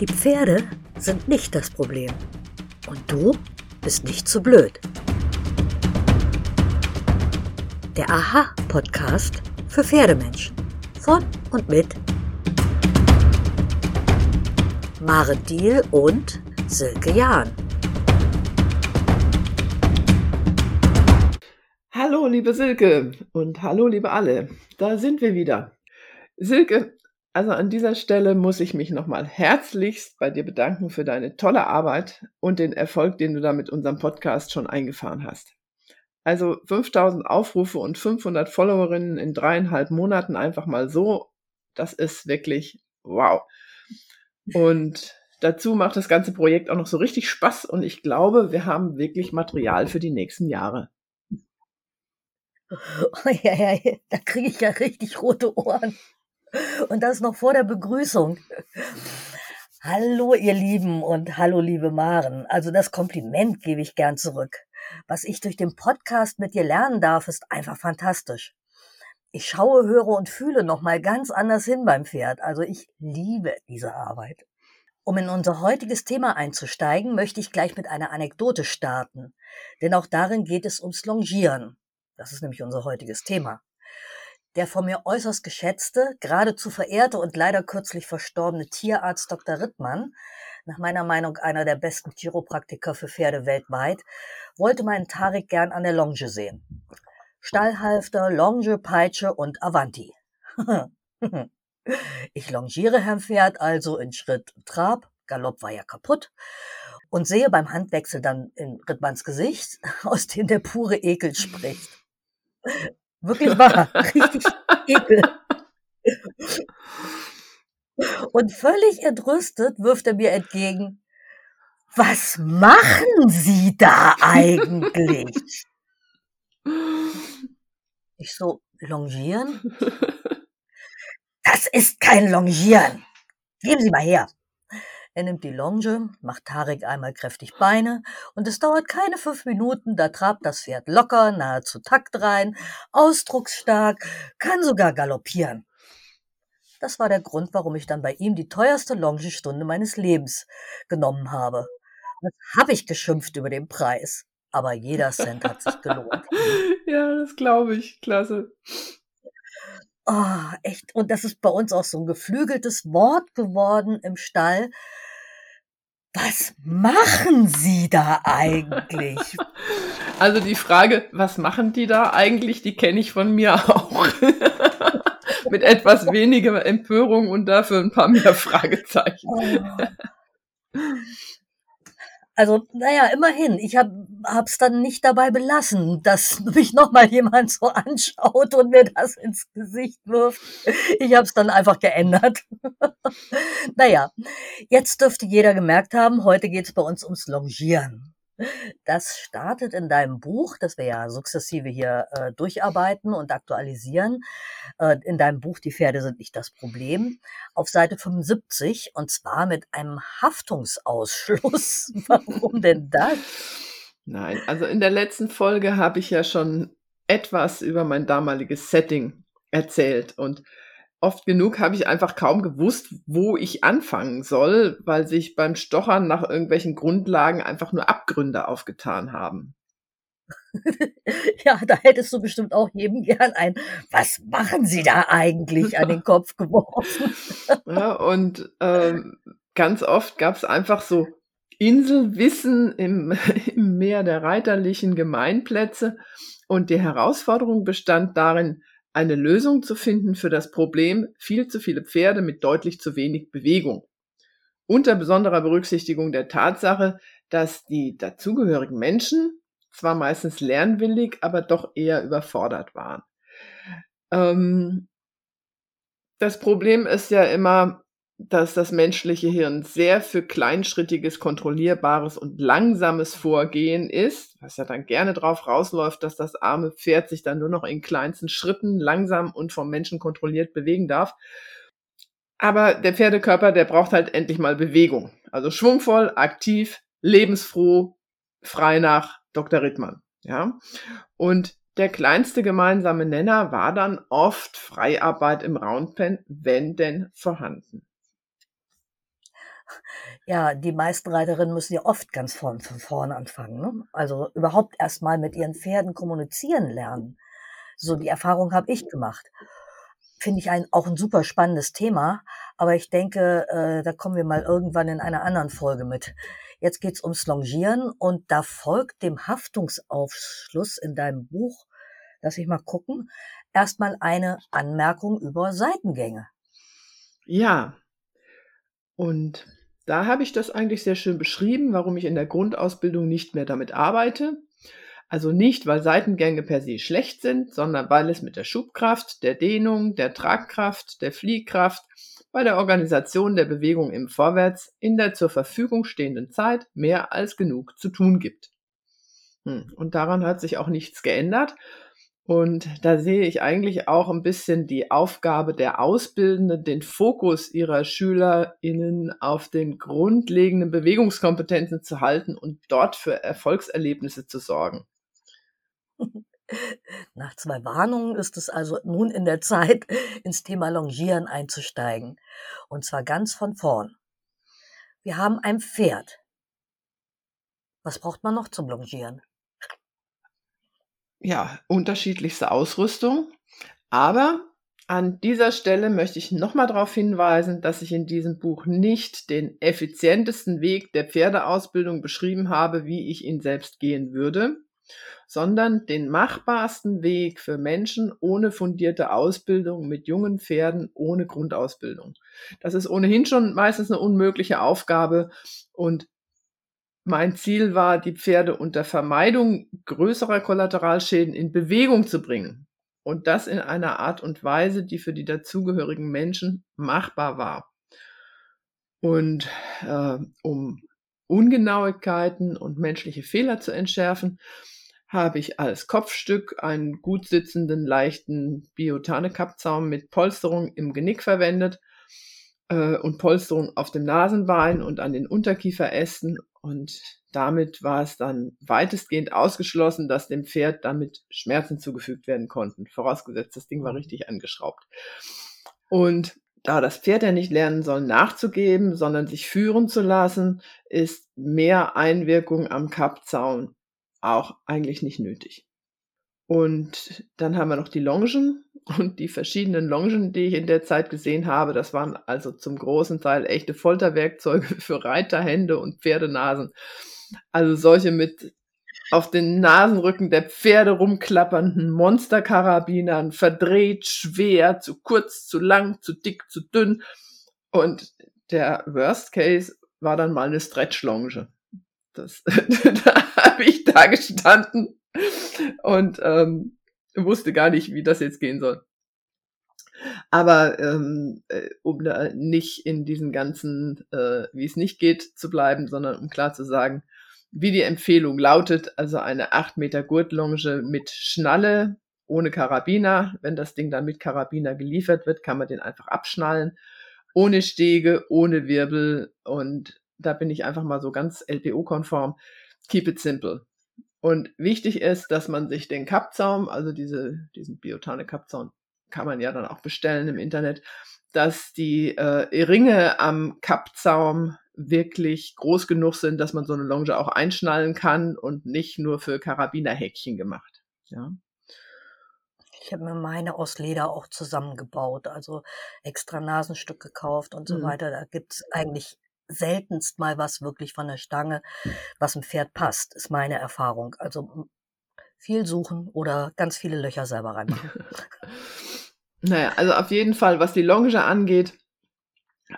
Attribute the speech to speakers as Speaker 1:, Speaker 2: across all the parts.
Speaker 1: Die Pferde sind nicht das Problem. Und du bist nicht zu blöd. Der Aha-Podcast für Pferdemenschen. Von und mit Mare Diel und Silke Jahn.
Speaker 2: Hallo, liebe Silke und hallo, liebe alle. Da sind wir wieder. Silke, also an dieser Stelle muss ich mich nochmal herzlichst bei dir bedanken für deine tolle Arbeit und den Erfolg, den du da mit unserem Podcast schon eingefahren hast. Also 5000 Aufrufe und 500 Followerinnen in dreieinhalb Monaten einfach mal so, das ist wirklich wow. Und dazu macht das ganze Projekt auch noch so richtig Spaß und ich glaube, wir haben wirklich Material für die nächsten Jahre.
Speaker 1: Oh, ja, ja, da kriege ich ja richtig rote Ohren. Und das noch vor der Begrüßung. Hallo, ihr Lieben und hallo, liebe Maren. Also das Kompliment gebe ich gern zurück. Was ich durch den Podcast mit dir lernen darf, ist einfach fantastisch. Ich schaue, höre und fühle nochmal ganz anders hin beim Pferd. Also ich liebe diese Arbeit. Um in unser heutiges Thema einzusteigen, möchte ich gleich mit einer Anekdote starten. Denn auch darin geht es ums Longieren. Das ist nämlich unser heutiges Thema der von mir äußerst geschätzte, geradezu verehrte und leider kürzlich verstorbene Tierarzt Dr. Rittmann, nach meiner Meinung einer der besten Chiropraktiker für Pferde weltweit, wollte meinen Tarik gern an der Longe sehen. Stallhalfter, Longe, Peitsche und Avanti. ich longiere Herrn Pferd also in Schritt Trab, Galopp war ja kaputt, und sehe beim Handwechsel dann in Rittmanns Gesicht, aus dem der pure Ekel spricht. Wirklich wahr. Richtig ekel. Und völlig entrüstet wirft er mir entgegen, was machen Sie da eigentlich? Ich so, longieren? Das ist kein Longieren. Geben Sie mal her. Er nimmt die Longe, macht Tarek einmal kräftig Beine und es dauert keine fünf Minuten, da trabt das Pferd locker, nahezu taktrein, ausdrucksstark, kann sogar galoppieren. Das war der Grund, warum ich dann bei ihm die teuerste Longestunde meines Lebens genommen habe. Was habe ich geschimpft über den Preis? Aber jeder Cent hat sich gelohnt.
Speaker 2: ja, das glaube ich. Klasse.
Speaker 1: Oh, echt. Und das ist bei uns auch so ein geflügeltes Wort geworden im Stall. Was machen Sie da eigentlich?
Speaker 2: Also die Frage, was machen die da eigentlich, die kenne ich von mir auch. Mit etwas weniger Empörung und dafür ein paar mehr Fragezeichen.
Speaker 1: Also, naja, immerhin. Ich habe es dann nicht dabei belassen, dass mich nochmal jemand so anschaut und mir das ins Gesicht wirft. Ich habe es dann einfach geändert. naja, jetzt dürfte jeder gemerkt haben, heute geht es bei uns ums Longieren. Das startet in deinem Buch, das wir ja sukzessive hier äh, durcharbeiten und aktualisieren. Äh, in deinem Buch Die Pferde sind nicht das Problem. Auf Seite 75 und zwar mit einem Haftungsausschluss. Warum denn das?
Speaker 2: Nein, also in der letzten Folge habe ich ja schon etwas über mein damaliges Setting erzählt und oft genug habe ich einfach kaum gewusst, wo ich anfangen soll, weil sich beim Stochern nach irgendwelchen Grundlagen einfach nur Abgründe aufgetan haben.
Speaker 1: ja, da hättest du bestimmt auch jedem gern ein, was machen Sie da eigentlich an den Kopf geworfen?
Speaker 2: ja, und ähm, ganz oft gab es einfach so Inselwissen im, im Meer der reiterlichen Gemeinplätze. Und die Herausforderung bestand darin, eine Lösung zu finden für das Problem viel zu viele Pferde mit deutlich zu wenig Bewegung. Unter besonderer Berücksichtigung der Tatsache, dass die dazugehörigen Menschen zwar meistens lernwillig, aber doch eher überfordert waren. Ähm, das Problem ist ja immer, dass das menschliche Hirn sehr für kleinschrittiges, kontrollierbares und langsames Vorgehen ist, was ja dann gerne drauf rausläuft, dass das arme Pferd sich dann nur noch in kleinsten Schritten langsam und vom Menschen kontrolliert bewegen darf. Aber der Pferdekörper, der braucht halt endlich mal Bewegung. Also schwungvoll, aktiv, lebensfroh, frei nach Dr. Rittmann. Ja. Und der kleinste gemeinsame Nenner war dann oft Freiarbeit im Roundpen, wenn denn vorhanden.
Speaker 1: Ja, die meisten Reiterinnen müssen ja oft ganz von, von vorne anfangen. Ne? Also überhaupt erst mal mit ihren Pferden kommunizieren lernen. So die Erfahrung habe ich gemacht. Finde ich ein, auch ein super spannendes Thema, aber ich denke, äh, da kommen wir mal irgendwann in einer anderen Folge mit. Jetzt geht's ums Longieren und da folgt dem Haftungsaufschluss in deinem Buch, lass ich mal gucken, erstmal eine Anmerkung über Seitengänge.
Speaker 2: Ja, und da habe ich das eigentlich sehr schön beschrieben, warum ich in der Grundausbildung nicht mehr damit arbeite. Also nicht, weil Seitengänge per se schlecht sind, sondern weil es mit der Schubkraft, der Dehnung, der Tragkraft, der Fliehkraft, bei der Organisation der Bewegung im Vorwärts in der zur Verfügung stehenden Zeit mehr als genug zu tun gibt. Hm, und daran hat sich auch nichts geändert. Und da sehe ich eigentlich auch ein bisschen die Aufgabe der Ausbildenden, den Fokus ihrer SchülerInnen auf den grundlegenden Bewegungskompetenzen zu halten und dort für Erfolgserlebnisse zu sorgen.
Speaker 1: Nach zwei Warnungen ist es also nun in der Zeit, ins Thema Longieren einzusteigen. Und zwar ganz von vorn. Wir haben ein Pferd. Was braucht man noch zum Longieren?
Speaker 2: Ja, unterschiedlichste Ausrüstung. Aber an dieser Stelle möchte ich nochmal darauf hinweisen, dass ich in diesem Buch nicht den effizientesten Weg der Pferdeausbildung beschrieben habe, wie ich ihn selbst gehen würde, sondern den machbarsten Weg für Menschen ohne fundierte Ausbildung mit jungen Pferden ohne Grundausbildung. Das ist ohnehin schon meistens eine unmögliche Aufgabe und mein Ziel war, die Pferde unter Vermeidung größerer Kollateralschäden in Bewegung zu bringen. Und das in einer Art und Weise, die für die dazugehörigen Menschen machbar war. Und äh, um Ungenauigkeiten und menschliche Fehler zu entschärfen, habe ich als Kopfstück einen gut sitzenden, leichten Biotane-Kappzaum mit Polsterung im Genick verwendet äh, und Polsterung auf dem Nasenbein und an den Unterkieferästen. Und damit war es dann weitestgehend ausgeschlossen, dass dem Pferd damit Schmerzen zugefügt werden konnten. Vorausgesetzt, das Ding war richtig angeschraubt. Und da das Pferd ja nicht lernen soll, nachzugeben, sondern sich führen zu lassen, ist mehr Einwirkung am Kappzaun auch eigentlich nicht nötig. Und dann haben wir noch die Longen und die verschiedenen Longen, die ich in der Zeit gesehen habe. Das waren also zum großen Teil echte Folterwerkzeuge für Reiterhände und Pferdenasen. Also solche mit auf den Nasenrücken der Pferde rumklappernden Monsterkarabinern, verdreht, schwer, zu kurz, zu lang, zu dick, zu dünn. Und der Worst Case war dann mal eine Stretch-Longe. Das, da habe ich da gestanden und ähm, wusste gar nicht, wie das jetzt gehen soll. Aber ähm, äh, um da nicht in diesen ganzen, äh, wie es nicht geht, zu bleiben, sondern um klar zu sagen, wie die Empfehlung lautet, also eine 8 Meter Gurtlonge mit Schnalle, ohne Karabiner. Wenn das Ding dann mit Karabiner geliefert wird, kann man den einfach abschnallen. Ohne Stege, ohne Wirbel. Und da bin ich einfach mal so ganz LPO-konform. Keep it simple. Und wichtig ist, dass man sich den Kappzaum, also diese, diesen Biotane-Kappzaum, kann man ja dann auch bestellen im Internet, dass die äh, Ringe am Kappzaum wirklich groß genug sind, dass man so eine Longe auch einschnallen kann und nicht nur für Karabinerhäkchen gemacht. Ja.
Speaker 1: Ich habe mir meine aus Leder auch zusammengebaut, also extra Nasenstück gekauft und so mhm. weiter. Da gibt's eigentlich seltenst mal was wirklich von der Stange, was ein Pferd passt, ist meine Erfahrung. Also viel suchen oder ganz viele Löcher selber reinmachen.
Speaker 2: naja, also auf jeden Fall, was die Longe angeht,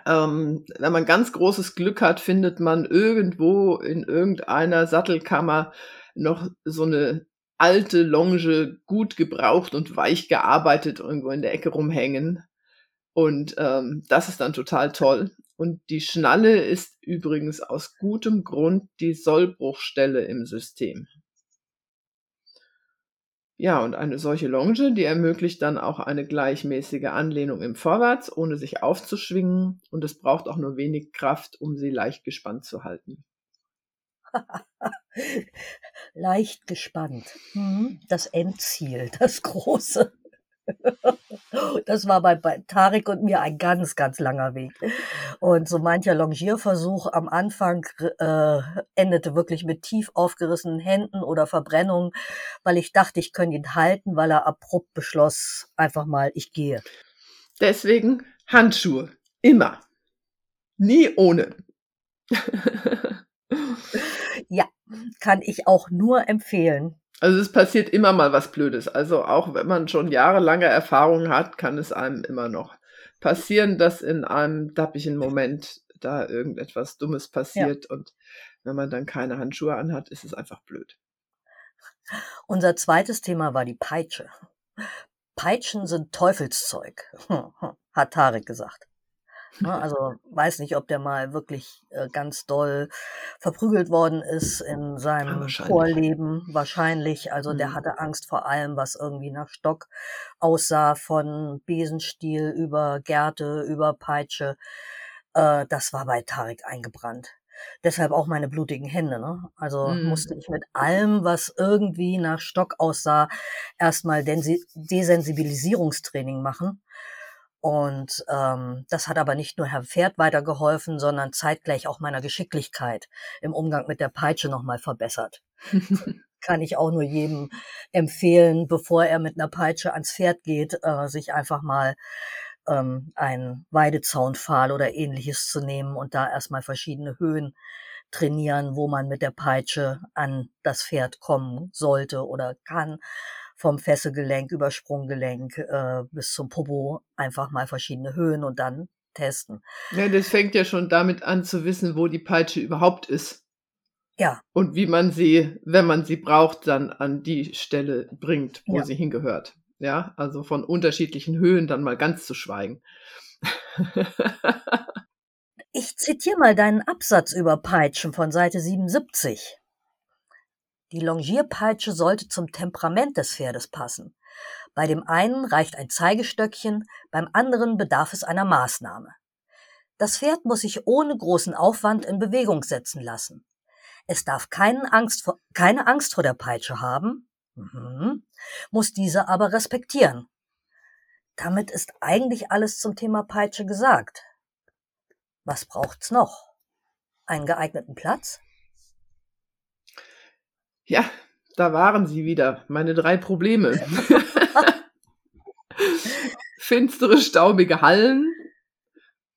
Speaker 2: ähm, wenn man ganz großes Glück hat, findet man irgendwo in irgendeiner Sattelkammer noch so eine alte Longe gut gebraucht und weich gearbeitet irgendwo in der Ecke rumhängen. Und ähm, das ist dann total toll. Und die Schnalle ist übrigens aus gutem Grund die Sollbruchstelle im System. Ja, und eine solche Longe, die ermöglicht dann auch eine gleichmäßige Anlehnung im Vorwärts, ohne sich aufzuschwingen. Und es braucht auch nur wenig Kraft, um sie leicht gespannt zu halten.
Speaker 1: leicht gespannt. Mhm. Das Endziel, das große. Das war bei, bei Tarek und mir ein ganz, ganz langer Weg. Und so mancher Longierversuch am Anfang äh, endete wirklich mit tief aufgerissenen Händen oder Verbrennungen, weil ich dachte, ich könnte ihn halten, weil er abrupt beschloss, einfach mal, ich gehe.
Speaker 2: Deswegen Handschuhe. Immer. Nie ohne.
Speaker 1: ja, kann ich auch nur empfehlen.
Speaker 2: Also es passiert immer mal was Blödes. Also auch wenn man schon jahrelange Erfahrung hat, kann es einem immer noch passieren, dass in einem dappigen Moment da irgendetwas Dummes passiert ja. und wenn man dann keine Handschuhe anhat, ist es einfach blöd.
Speaker 1: Unser zweites Thema war die Peitsche. Peitschen sind Teufelszeug, hat Tarek gesagt. Ne, also weiß nicht, ob der mal wirklich äh, ganz doll verprügelt worden ist in seinem ja, Vorleben. Wahrscheinlich. Also mhm. der hatte Angst vor allem, was irgendwie nach Stock aussah, von Besenstiel über Gerte, über Peitsche. Äh, das war bei Tarek eingebrannt. Deshalb auch meine blutigen Hände. Ne? Also mhm. musste ich mit allem, was irgendwie nach Stock aussah, erstmal Desensibilisierungstraining machen. Und ähm, das hat aber nicht nur Herrn Pferd weitergeholfen, sondern zeitgleich auch meiner Geschicklichkeit im Umgang mit der Peitsche nochmal verbessert. Kann ich auch nur jedem empfehlen, bevor er mit einer Peitsche ans Pferd geht, äh, sich einfach mal ähm, einen Weidezaunpfahl oder ähnliches zu nehmen und da erstmal verschiedene Höhen trainieren, wo man mit der Peitsche an das Pferd kommen sollte oder kann vom Fesselgelenk über Sprunggelenk äh, bis zum Popo einfach mal verschiedene Höhen und dann testen.
Speaker 2: Ja, das fängt ja schon damit an zu wissen, wo die Peitsche überhaupt ist.
Speaker 1: Ja.
Speaker 2: Und wie man sie, wenn man sie braucht, dann an die Stelle bringt, wo ja. sie hingehört. Ja, also von unterschiedlichen Höhen dann mal ganz zu schweigen.
Speaker 1: ich zitiere mal deinen Absatz über Peitschen von Seite 77. Die Longierpeitsche sollte zum Temperament des Pferdes passen. Bei dem einen reicht ein Zeigestöckchen, beim anderen bedarf es einer Maßnahme. Das Pferd muss sich ohne großen Aufwand in Bewegung setzen lassen. Es darf Angst vor, keine Angst vor der Peitsche haben, mhm, muss diese aber respektieren. Damit ist eigentlich alles zum Thema Peitsche gesagt. Was braucht's noch? Einen geeigneten Platz?
Speaker 2: Ja, da waren sie wieder, meine drei Probleme. Finstere, staubige Hallen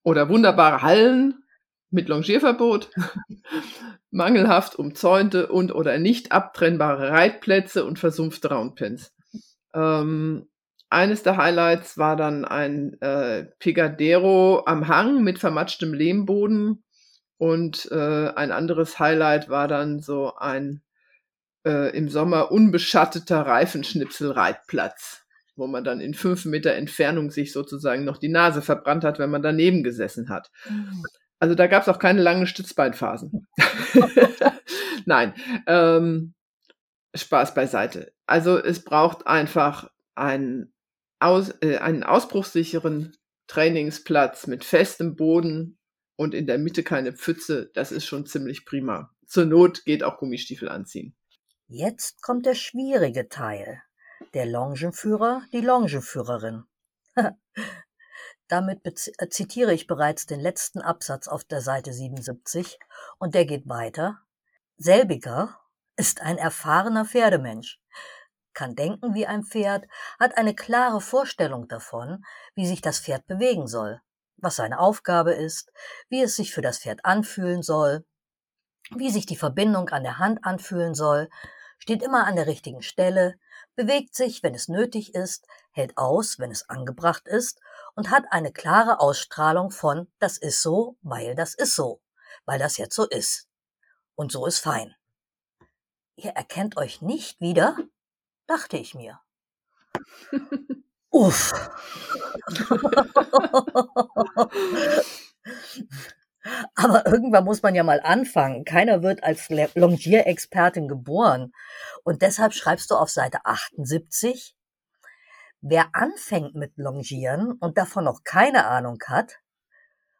Speaker 2: oder wunderbare Hallen mit Longierverbot, mangelhaft umzäunte und oder nicht abtrennbare Reitplätze und versumpfte Roundpins. Ähm, eines der Highlights war dann ein äh, Picadero am Hang mit vermatschtem Lehmboden und äh, ein anderes Highlight war dann so ein äh, im Sommer unbeschatteter Reifenschnipselreitplatz, wo man dann in fünf Meter Entfernung sich sozusagen noch die Nase verbrannt hat, wenn man daneben gesessen hat. Mhm. Also da gab es auch keine langen Stützbeinphasen. Nein, ähm, Spaß beiseite. Also es braucht einfach einen, aus, äh, einen ausbruchssicheren Trainingsplatz mit festem Boden und in der Mitte keine Pfütze. Das ist schon ziemlich prima. Zur Not geht auch Gummistiefel anziehen.
Speaker 1: Jetzt kommt der schwierige Teil. Der Longenführer, die Longenführerin. Damit äh, zitiere ich bereits den letzten Absatz auf der Seite 77 und der geht weiter. Selbiger ist ein erfahrener Pferdemensch, kann denken wie ein Pferd, hat eine klare Vorstellung davon, wie sich das Pferd bewegen soll, was seine Aufgabe ist, wie es sich für das Pferd anfühlen soll, wie sich die Verbindung an der Hand anfühlen soll, steht immer an der richtigen Stelle, bewegt sich, wenn es nötig ist, hält aus, wenn es angebracht ist und hat eine klare Ausstrahlung von das ist so, weil das ist so, weil das jetzt so ist. Und so ist fein. Ihr erkennt euch nicht wieder? dachte ich mir. Uff. Aber irgendwann muss man ja mal anfangen. Keiner wird als Longierexpertin geboren. Und deshalb schreibst du auf Seite 78, wer anfängt mit Longieren und davon noch keine Ahnung hat,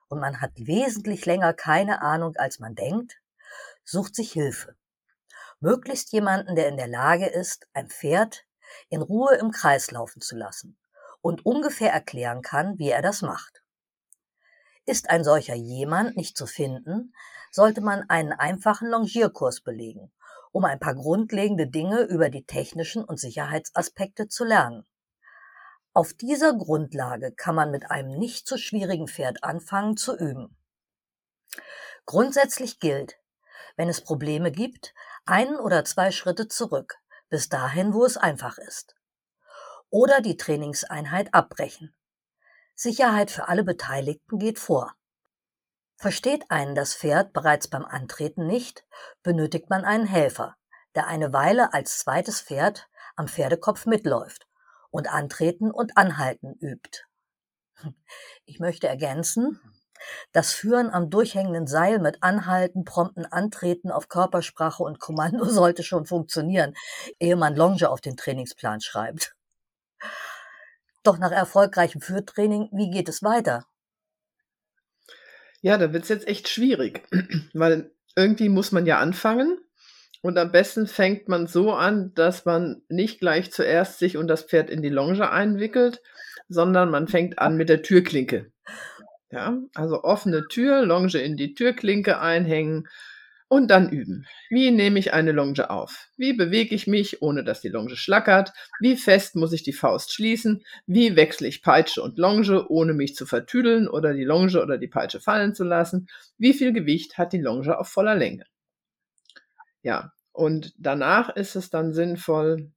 Speaker 1: und man hat wesentlich länger keine Ahnung, als man denkt, sucht sich Hilfe. Möglichst jemanden, der in der Lage ist, ein Pferd in Ruhe im Kreis laufen zu lassen und ungefähr erklären kann, wie er das macht. Ist ein solcher jemand nicht zu finden, sollte man einen einfachen Longierkurs belegen, um ein paar grundlegende Dinge über die technischen und Sicherheitsaspekte zu lernen. Auf dieser Grundlage kann man mit einem nicht zu schwierigen Pferd anfangen zu üben. Grundsätzlich gilt, wenn es Probleme gibt, einen oder zwei Schritte zurück, bis dahin, wo es einfach ist. Oder die Trainingseinheit abbrechen. Sicherheit für alle Beteiligten geht vor. Versteht einen das Pferd bereits beim Antreten nicht, benötigt man einen Helfer, der eine Weile als zweites Pferd am Pferdekopf mitläuft und Antreten und Anhalten übt. Ich möchte ergänzen, das Führen am durchhängenden Seil mit Anhalten, prompten Antreten auf Körpersprache und Kommando sollte schon funktionieren, ehe man Longe auf den Trainingsplan schreibt. Doch nach erfolgreichem Führtraining, wie geht es weiter?
Speaker 2: Ja, da wird es jetzt echt schwierig, weil irgendwie muss man ja anfangen und am besten fängt man so an, dass man nicht gleich zuerst sich und das Pferd in die Longe einwickelt, sondern man fängt an mit der Türklinke. Ja, also offene Tür, Longe in die Türklinke einhängen und dann üben. Wie nehme ich eine Longe auf? Wie bewege ich mich, ohne dass die Longe schlackert? Wie fest muss ich die Faust schließen? Wie wechsle ich Peitsche und Longe, ohne mich zu vertüdeln oder die Longe oder die Peitsche fallen zu lassen? Wie viel Gewicht hat die Longe auf voller Länge? Ja, und danach ist es dann sinnvoll,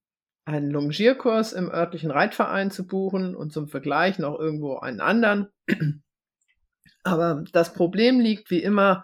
Speaker 2: einen Longierkurs im örtlichen Reitverein zu buchen und zum Vergleich noch irgendwo einen anderen. Aber das Problem liegt wie immer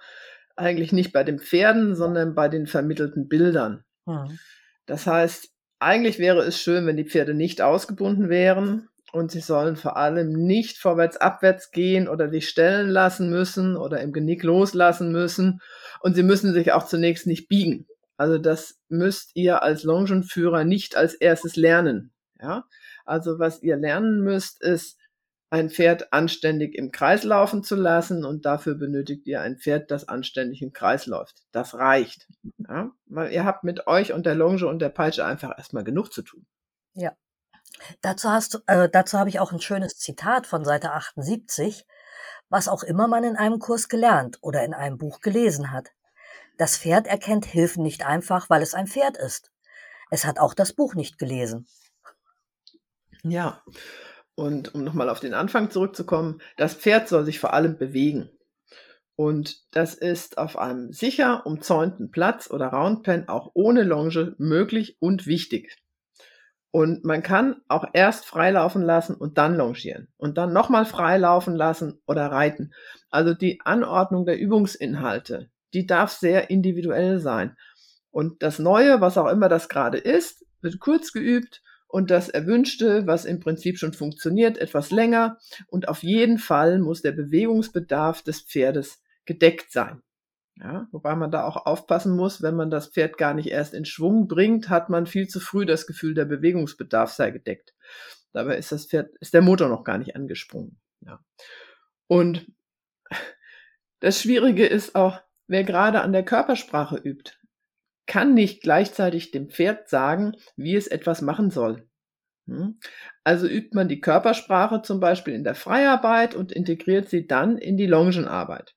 Speaker 2: eigentlich nicht bei den Pferden, sondern bei den vermittelten Bildern. Mhm. Das heißt, eigentlich wäre es schön, wenn die Pferde nicht ausgebunden wären und sie sollen vor allem nicht vorwärts, abwärts gehen oder sich stellen lassen müssen oder im Genick loslassen müssen und sie müssen sich auch zunächst nicht biegen. Also das müsst ihr als Longenführer nicht als erstes lernen. Ja? Also was ihr lernen müsst, ist, ein Pferd anständig im Kreis laufen zu lassen und dafür benötigt ihr ein Pferd, das anständig im Kreis läuft. Das reicht. Ja? Weil ihr habt mit euch und der Longe und der Peitsche einfach erstmal genug zu tun.
Speaker 1: Ja. Dazu hast du, äh, dazu habe ich auch ein schönes Zitat von Seite 78. Was auch immer man in einem Kurs gelernt oder in einem Buch gelesen hat. Das Pferd erkennt Hilfen nicht einfach, weil es ein Pferd ist. Es hat auch das Buch nicht gelesen.
Speaker 2: Ja, und um nochmal auf den Anfang zurückzukommen, das Pferd soll sich vor allem bewegen. Und das ist auf einem sicher umzäunten Platz oder Roundpen auch ohne Longe möglich und wichtig. Und man kann auch erst freilaufen lassen und dann longieren und dann nochmal freilaufen lassen oder reiten. Also die Anordnung der Übungsinhalte, die darf sehr individuell sein. Und das Neue, was auch immer das gerade ist, wird kurz geübt und das Erwünschte, was im Prinzip schon funktioniert, etwas länger. Und auf jeden Fall muss der Bewegungsbedarf des Pferdes gedeckt sein. Ja, wobei man da auch aufpassen muss, wenn man das Pferd gar nicht erst in Schwung bringt, hat man viel zu früh das Gefühl, der Bewegungsbedarf sei gedeckt. Dabei ist das Pferd, ist der Motor noch gar nicht angesprungen. Ja. Und das Schwierige ist auch, wer gerade an der Körpersprache übt kann nicht gleichzeitig dem Pferd sagen, wie es etwas machen soll. Hm? Also übt man die Körpersprache zum Beispiel in der Freiarbeit und integriert sie dann in die Longenarbeit.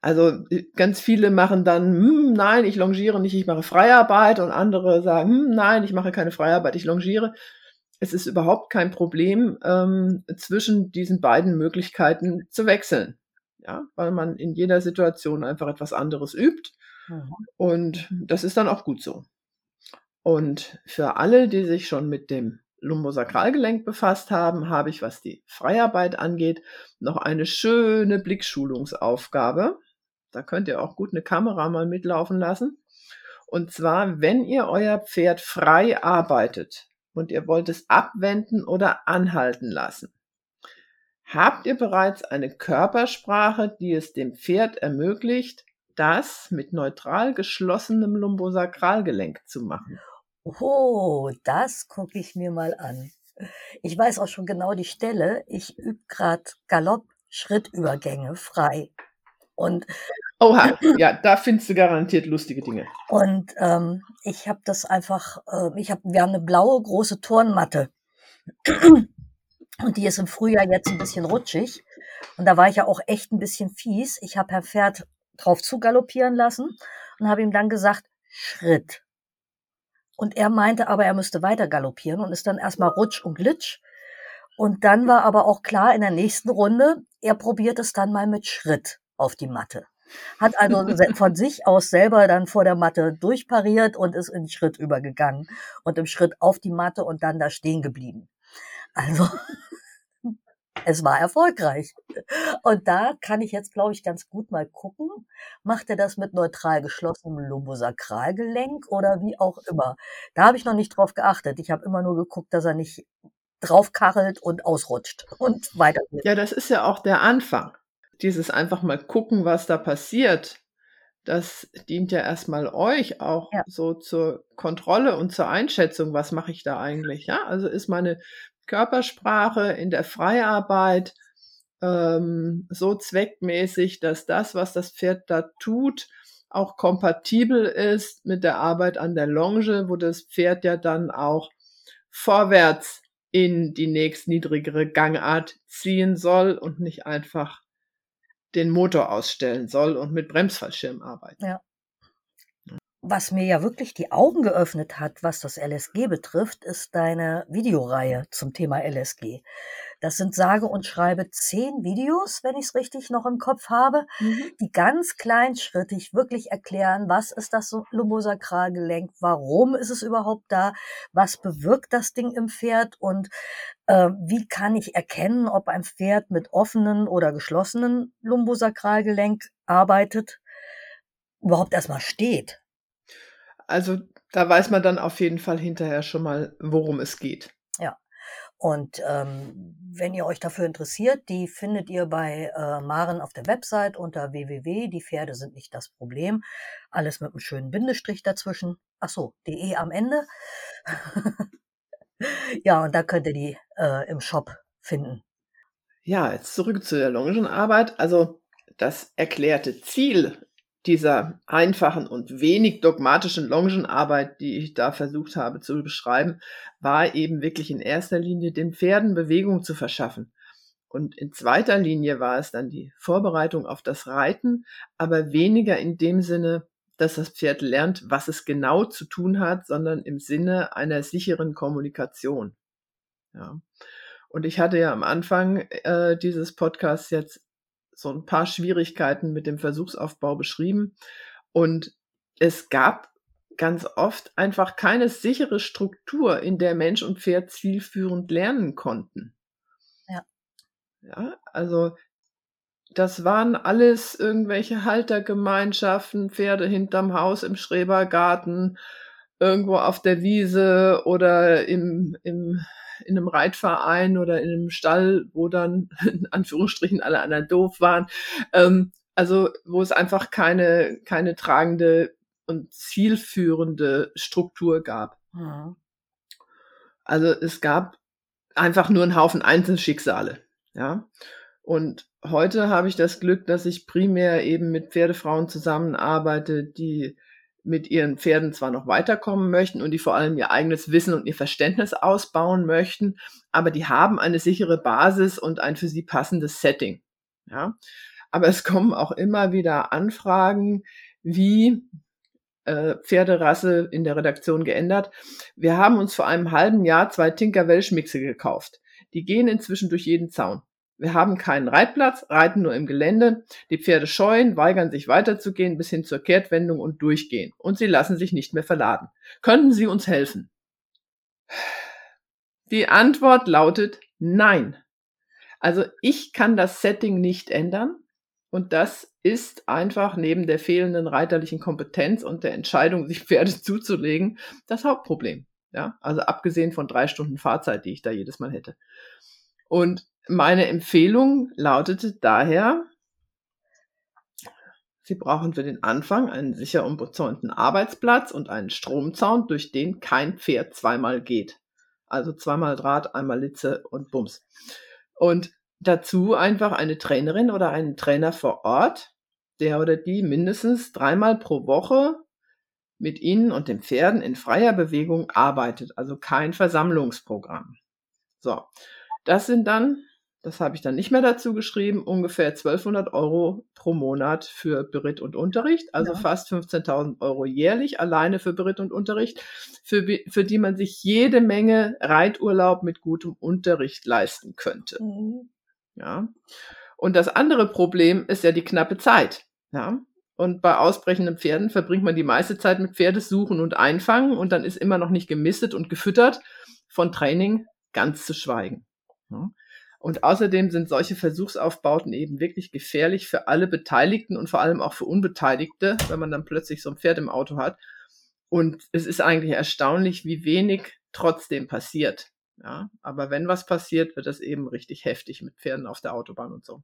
Speaker 2: Also äh, ganz viele machen dann, hm, nein, ich longiere nicht, ich mache Freiarbeit und andere sagen, hm, nein, ich mache keine Freiarbeit, ich longiere. Es ist überhaupt kein Problem, ähm, zwischen diesen beiden Möglichkeiten zu wechseln. Ja, weil man in jeder Situation einfach etwas anderes übt Mhm. Und das ist dann auch gut so. Und für alle, die sich schon mit dem Lumbosakralgelenk befasst haben, habe ich, was die Freiarbeit angeht, noch eine schöne Blickschulungsaufgabe. Da könnt ihr auch gut eine Kamera mal mitlaufen lassen. Und zwar, wenn ihr euer Pferd frei arbeitet und ihr wollt es abwenden oder anhalten lassen, habt ihr bereits eine Körpersprache, die es dem Pferd ermöglicht, das mit neutral geschlossenem Lumbosakralgelenk zu machen.
Speaker 1: Oh, das gucke ich mir mal an. Ich weiß auch schon genau die Stelle. Ich übe gerade Galopp-Schrittübergänge frei. Und
Speaker 2: Oha, ja, da findest du garantiert lustige Dinge.
Speaker 1: Und ähm, ich habe das einfach, äh, ich hab, wir haben eine blaue große Turnmatte Und die ist im Frühjahr jetzt ein bisschen rutschig. Und da war ich ja auch echt ein bisschen fies. Ich habe Herr Pferd drauf zu galoppieren lassen und habe ihm dann gesagt, Schritt. Und er meinte aber, er müsste weiter galoppieren und ist dann erstmal rutsch und glitsch. Und dann war aber auch klar in der nächsten Runde, er probiert es dann mal mit Schritt auf die Matte. Hat also von sich aus selber dann vor der Matte durchpariert und ist in Schritt übergegangen und im Schritt auf die Matte und dann da stehen geblieben. Also es war erfolgreich. Und da kann ich jetzt, glaube ich, ganz gut mal gucken. Macht er das mit neutral geschlossenem Lumbosakralgelenk oder wie auch immer? Da habe ich noch nicht drauf geachtet. Ich habe immer nur geguckt, dass er nicht draufkachelt und ausrutscht und weiter.
Speaker 2: Ja, das ist ja auch der Anfang. Dieses einfach mal gucken, was da passiert. Das dient ja erstmal euch auch ja. so zur Kontrolle und zur Einschätzung, was mache ich da eigentlich? Ja, also ist meine Körpersprache in der Freiarbeit ähm, so zweckmäßig, dass das, was das Pferd da tut, auch kompatibel ist mit der Arbeit an der Longe, wo das Pferd ja dann auch vorwärts in die nächstniedrigere Gangart ziehen soll und nicht einfach den Motor ausstellen soll und mit Bremsfallschirm arbeiten.
Speaker 1: Ja was mir ja wirklich die Augen geöffnet hat, was das LSG betrifft, ist deine Videoreihe zum Thema LSG. Das sind sage und schreibe zehn Videos, wenn ich es richtig noch im Kopf habe, mhm. die ganz kleinschrittig wirklich erklären, was ist das Lumbosakralgelenk, warum ist es überhaupt da, was bewirkt das Ding im Pferd und äh, wie kann ich erkennen, ob ein Pferd mit offenen oder geschlossenen Lumbosakralgelenk arbeitet, überhaupt erstmal steht.
Speaker 2: Also da weiß man dann auf jeden Fall hinterher schon mal, worum es geht.
Speaker 1: Ja. Und ähm, wenn ihr euch dafür interessiert, die findet ihr bei äh, Maren auf der Website unter www. Die Pferde sind nicht das Problem. Alles mit einem schönen Bindestrich dazwischen. Ach so, de am Ende. ja, und da könnt ihr die äh, im Shop finden.
Speaker 2: Ja, jetzt zurück zu der Longenarbeit. Also das erklärte Ziel dieser einfachen und wenig dogmatischen Longenarbeit, die ich da versucht habe zu beschreiben, war eben wirklich in erster Linie den Pferden Bewegung zu verschaffen. Und in zweiter Linie war es dann die Vorbereitung auf das Reiten, aber weniger in dem Sinne, dass das Pferd lernt, was es genau zu tun hat, sondern im Sinne einer sicheren Kommunikation. Ja. Und ich hatte ja am Anfang äh, dieses Podcasts jetzt so ein paar Schwierigkeiten mit dem Versuchsaufbau beschrieben. Und es gab ganz oft einfach keine sichere Struktur, in der Mensch und Pferd zielführend lernen konnten.
Speaker 1: Ja.
Speaker 2: Ja, also das waren alles irgendwelche Haltergemeinschaften, Pferde hinterm Haus im Schrebergarten, irgendwo auf der Wiese oder im, im in einem Reitverein oder in einem Stall, wo dann in Anführungsstrichen alle anderen doof waren. Ähm, also wo es einfach keine, keine tragende und zielführende Struktur gab. Mhm. Also es gab einfach nur einen Haufen Einzelschicksale. Ja. Und heute habe ich das Glück, dass ich primär eben mit Pferdefrauen zusammenarbeite, die mit ihren Pferden zwar noch weiterkommen möchten und die vor allem ihr eigenes Wissen und ihr Verständnis ausbauen möchten, aber die haben eine sichere Basis und ein für sie passendes Setting. Ja, aber es kommen auch immer wieder Anfragen, wie äh, Pferderasse in der Redaktion geändert. Wir haben uns vor einem halben Jahr zwei Tinker Welsh Mixe gekauft. Die gehen inzwischen durch jeden Zaun. Wir haben keinen Reitplatz, reiten nur im Gelände. Die Pferde scheuen, weigern sich weiterzugehen bis hin zur Kehrtwendung und durchgehen. Und sie lassen sich nicht mehr verladen. Könnten Sie uns helfen? Die Antwort lautet nein. Also ich kann das Setting nicht ändern. Und das ist einfach neben der fehlenden reiterlichen Kompetenz und der Entscheidung, sich Pferde zuzulegen, das Hauptproblem. Ja, also abgesehen von drei Stunden Fahrzeit, die ich da jedes Mal hätte. Und meine Empfehlung lautete daher, Sie brauchen für den Anfang einen sicher umbezäunten Arbeitsplatz und einen Stromzaun, durch den kein Pferd zweimal geht. Also zweimal Draht, einmal Litze und Bums. Und dazu einfach eine Trainerin oder einen Trainer vor Ort, der oder die mindestens dreimal pro Woche mit Ihnen und den Pferden in freier Bewegung arbeitet, also kein Versammlungsprogramm So, das sind dann, das habe ich dann nicht mehr dazu geschrieben, ungefähr 1200 Euro pro Monat für Beritt und Unterricht, also ja. fast 15.000 Euro jährlich alleine für Beritt und Unterricht, für, für die man sich jede Menge Reiturlaub mit gutem Unterricht leisten könnte. Mhm. Ja. Und das andere Problem ist ja die knappe Zeit. Ja. Und bei ausbrechenden Pferden verbringt man die meiste Zeit mit Pferdesuchen und Einfangen und dann ist immer noch nicht gemistet und gefüttert. Von Training ganz zu schweigen. Ja. Und außerdem sind solche Versuchsaufbauten eben wirklich gefährlich für alle Beteiligten und vor allem auch für Unbeteiligte, wenn man dann plötzlich so ein Pferd im Auto hat. Und es ist eigentlich erstaunlich, wie wenig trotzdem passiert. Ja, aber wenn was passiert, wird das eben richtig heftig mit Pferden auf der Autobahn und so.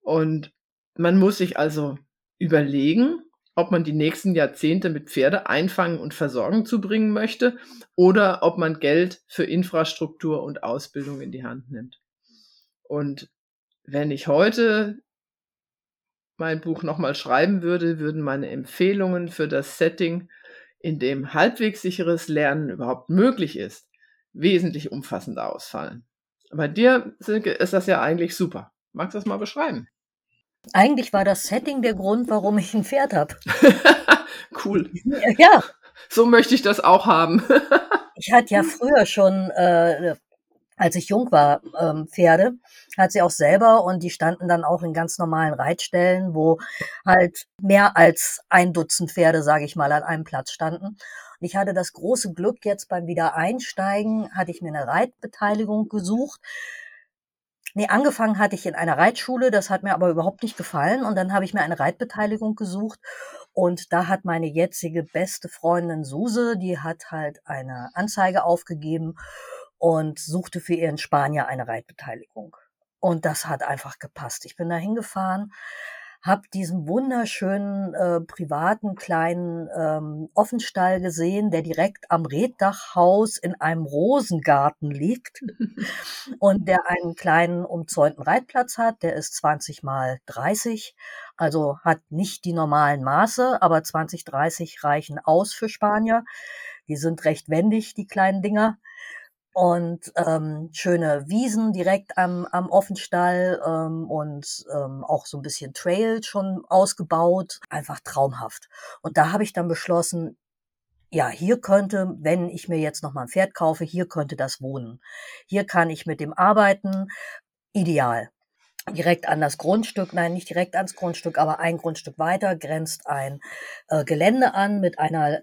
Speaker 2: Und man muss sich also überlegen, ob man die nächsten Jahrzehnte mit Pferde einfangen und versorgen zubringen möchte oder ob man Geld für Infrastruktur und Ausbildung in die Hand nimmt. Und wenn ich heute mein Buch nochmal schreiben würde, würden meine Empfehlungen für das Setting, in dem halbwegs sicheres Lernen überhaupt möglich ist, wesentlich umfassender ausfallen. Bei dir Silke, ist das ja eigentlich super. Magst du das mal beschreiben?
Speaker 1: Eigentlich war das Setting der Grund, warum ich ein Pferd habe.
Speaker 2: cool.
Speaker 1: Ja.
Speaker 2: So möchte ich das auch haben.
Speaker 1: ich hatte ja früher schon, äh, als ich jung war, ähm, Pferde, hat sie auch selber und die standen dann auch in ganz normalen Reitstellen, wo halt mehr als ein Dutzend Pferde, sage ich mal, an einem Platz standen. Und ich hatte das große Glück, jetzt beim Wiedereinsteigen hatte ich mir eine Reitbeteiligung gesucht. Nee, angefangen hatte ich in einer Reitschule, das hat mir aber überhaupt nicht gefallen. Und dann habe ich mir eine Reitbeteiligung gesucht. Und da hat meine jetzige beste Freundin Suse, die hat halt eine Anzeige aufgegeben und suchte für ihren Spanier eine Reitbeteiligung. Und das hat einfach gepasst. Ich bin da hingefahren, habe diesen wunderschönen äh, privaten kleinen ähm, Offenstall gesehen, der direkt am Reddachhaus in einem Rosengarten liegt und der einen kleinen umzäunten Reitplatz hat. Der ist 20 mal 30, also hat nicht die normalen Maße, aber 20, 30 reichen aus für Spanier. Die sind recht wendig, die kleinen Dinger und ähm, schöne Wiesen direkt am, am Offenstall ähm, und ähm, auch so ein bisschen Trail schon ausgebaut. Einfach traumhaft. Und da habe ich dann beschlossen, ja, hier könnte, wenn ich mir jetzt noch mal ein Pferd kaufe, hier könnte das wohnen. Hier kann ich mit dem arbeiten. Ideal. Direkt an das Grundstück, nein, nicht direkt ans Grundstück, aber ein Grundstück weiter grenzt ein äh, Gelände an mit einer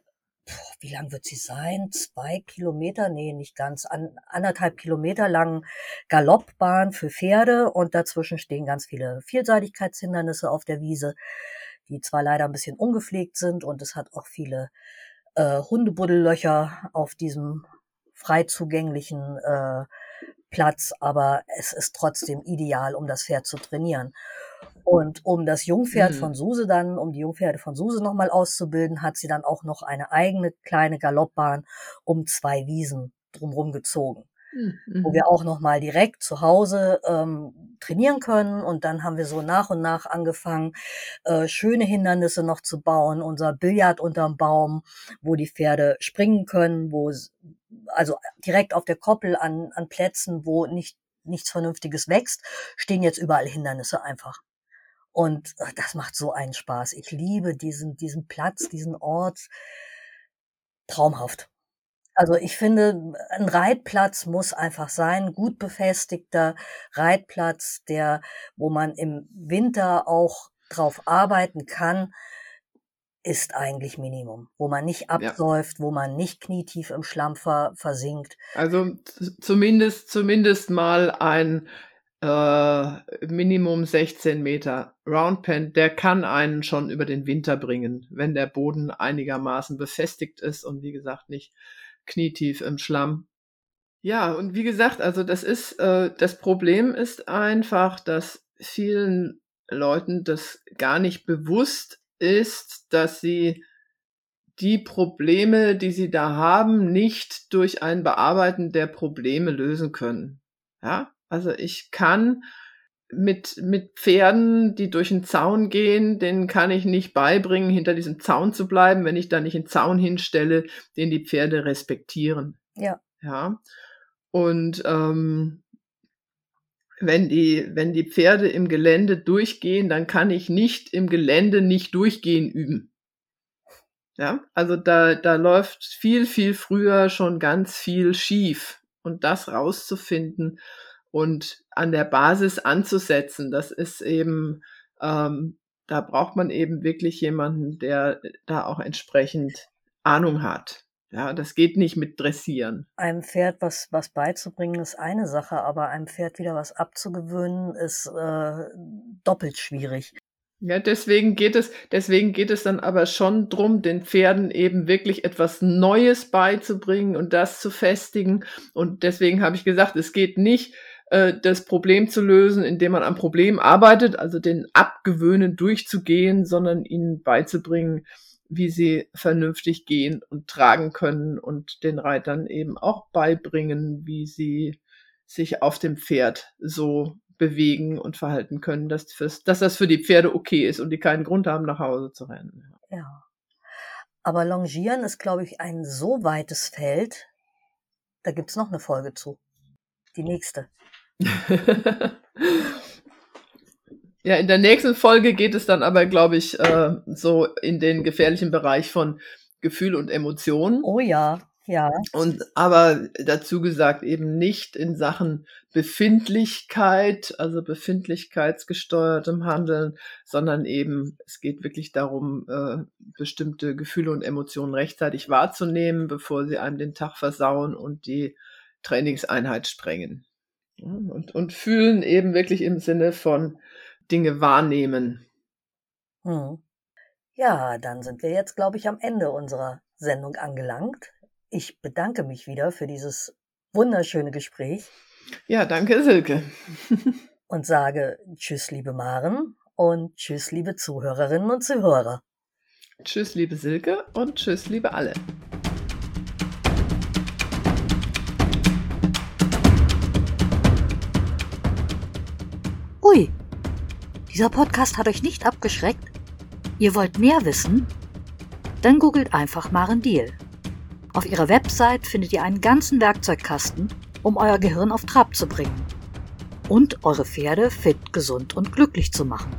Speaker 1: wie lang wird sie sein? Zwei Kilometer? Nee, nicht ganz. An, anderthalb Kilometer langen Galoppbahn für Pferde und dazwischen stehen ganz viele Vielseitigkeitshindernisse auf der Wiese, die zwar leider ein bisschen ungepflegt sind und es hat auch viele äh, Hundebuddellöcher auf diesem frei zugänglichen äh, Platz, aber es ist trotzdem ideal, um das Pferd zu trainieren. Und um das Jungpferd mhm. von Suse dann, um die Jungpferde von Suse nochmal auszubilden, hat sie dann auch noch eine eigene kleine Galoppbahn um zwei Wiesen drumherum gezogen. Mhm. Wo wir auch nochmal direkt zu Hause ähm, trainieren können. Und dann haben wir so nach und nach angefangen, äh, schöne Hindernisse noch zu bauen. Unser Billard unterm Baum, wo die Pferde springen können, wo also direkt auf der Koppel an, an Plätzen, wo nicht nichts Vernünftiges wächst, stehen jetzt überall Hindernisse einfach. Und äh, das macht so einen Spaß. Ich liebe diesen, diesen Platz, diesen Ort. Traumhaft. Also ich finde, ein Reitplatz muss einfach sein, gut befestigter Reitplatz, der, wo man im Winter auch drauf arbeiten kann, ist eigentlich Minimum, wo man nicht absäuft, ja. wo man nicht knietief im Schlamm versinkt.
Speaker 2: Also zumindest, zumindest mal ein äh, Minimum 16 Meter Roundpen, der kann einen schon über den Winter bringen, wenn der Boden einigermaßen befestigt ist und wie gesagt nicht knietief im Schlamm. Ja, und wie gesagt, also das ist, äh, das Problem ist einfach, dass vielen Leuten das gar nicht bewusst ist, dass sie die Probleme, die sie da haben, nicht durch ein Bearbeiten der Probleme lösen können. Ja, also ich kann mit, mit Pferden, die durch einen Zaun gehen, denen kann ich nicht beibringen, hinter diesem Zaun zu bleiben, wenn ich da nicht einen Zaun hinstelle, den die Pferde respektieren.
Speaker 1: Ja.
Speaker 2: Ja. Und ähm, wenn die, wenn die Pferde im Gelände durchgehen, dann kann ich nicht im Gelände nicht durchgehen üben. Ja, also da, da läuft viel, viel früher schon ganz viel schief. Und das rauszufinden und an der Basis anzusetzen, das ist eben, ähm, da braucht man eben wirklich jemanden, der da auch entsprechend Ahnung hat. Ja, das geht nicht mit Dressieren.
Speaker 1: Einem Pferd was, was beizubringen ist eine Sache, aber einem Pferd wieder was abzugewöhnen ist äh, doppelt schwierig.
Speaker 2: Ja, deswegen geht es, deswegen geht es dann aber schon drum, den Pferden eben wirklich etwas Neues beizubringen und das zu festigen. Und deswegen habe ich gesagt, es geht nicht, äh, das Problem zu lösen, indem man am Problem arbeitet, also den Abgewöhnen durchzugehen, sondern ihnen beizubringen, wie sie vernünftig gehen und tragen können und den Reitern eben auch beibringen, wie sie sich auf dem Pferd so bewegen und verhalten können, dass, fürs, dass das für die Pferde okay ist und die keinen Grund haben, nach Hause zu rennen.
Speaker 1: Ja. Aber Longieren ist, glaube ich, ein so weites Feld, da gibt's noch eine Folge zu. Die nächste.
Speaker 2: Ja, in der nächsten Folge geht es dann aber, glaube ich, äh, so in den gefährlichen Bereich von Gefühl und Emotionen.
Speaker 1: Oh ja, ja.
Speaker 2: Und aber dazu gesagt eben nicht in Sachen Befindlichkeit, also befindlichkeitsgesteuertem Handeln, sondern eben es geht wirklich darum, äh, bestimmte Gefühle und Emotionen rechtzeitig wahrzunehmen, bevor sie einem den Tag versauen und die Trainingseinheit sprengen. Und, und fühlen eben wirklich im Sinne von Dinge wahrnehmen.
Speaker 1: Hm. Ja, dann sind wir jetzt, glaube ich, am Ende unserer Sendung angelangt. Ich bedanke mich wieder für dieses wunderschöne Gespräch.
Speaker 2: Ja, danke, Silke.
Speaker 1: und sage Tschüss, liebe Maren und Tschüss, liebe Zuhörerinnen und Zuhörer.
Speaker 2: Tschüss, liebe Silke und Tschüss, liebe alle.
Speaker 1: Dieser Podcast hat euch nicht abgeschreckt? Ihr wollt mehr wissen? Dann googelt einfach Maren Deal. Auf ihrer Website findet ihr einen ganzen Werkzeugkasten, um euer Gehirn auf Trab zu bringen und eure Pferde fit, gesund und glücklich zu machen.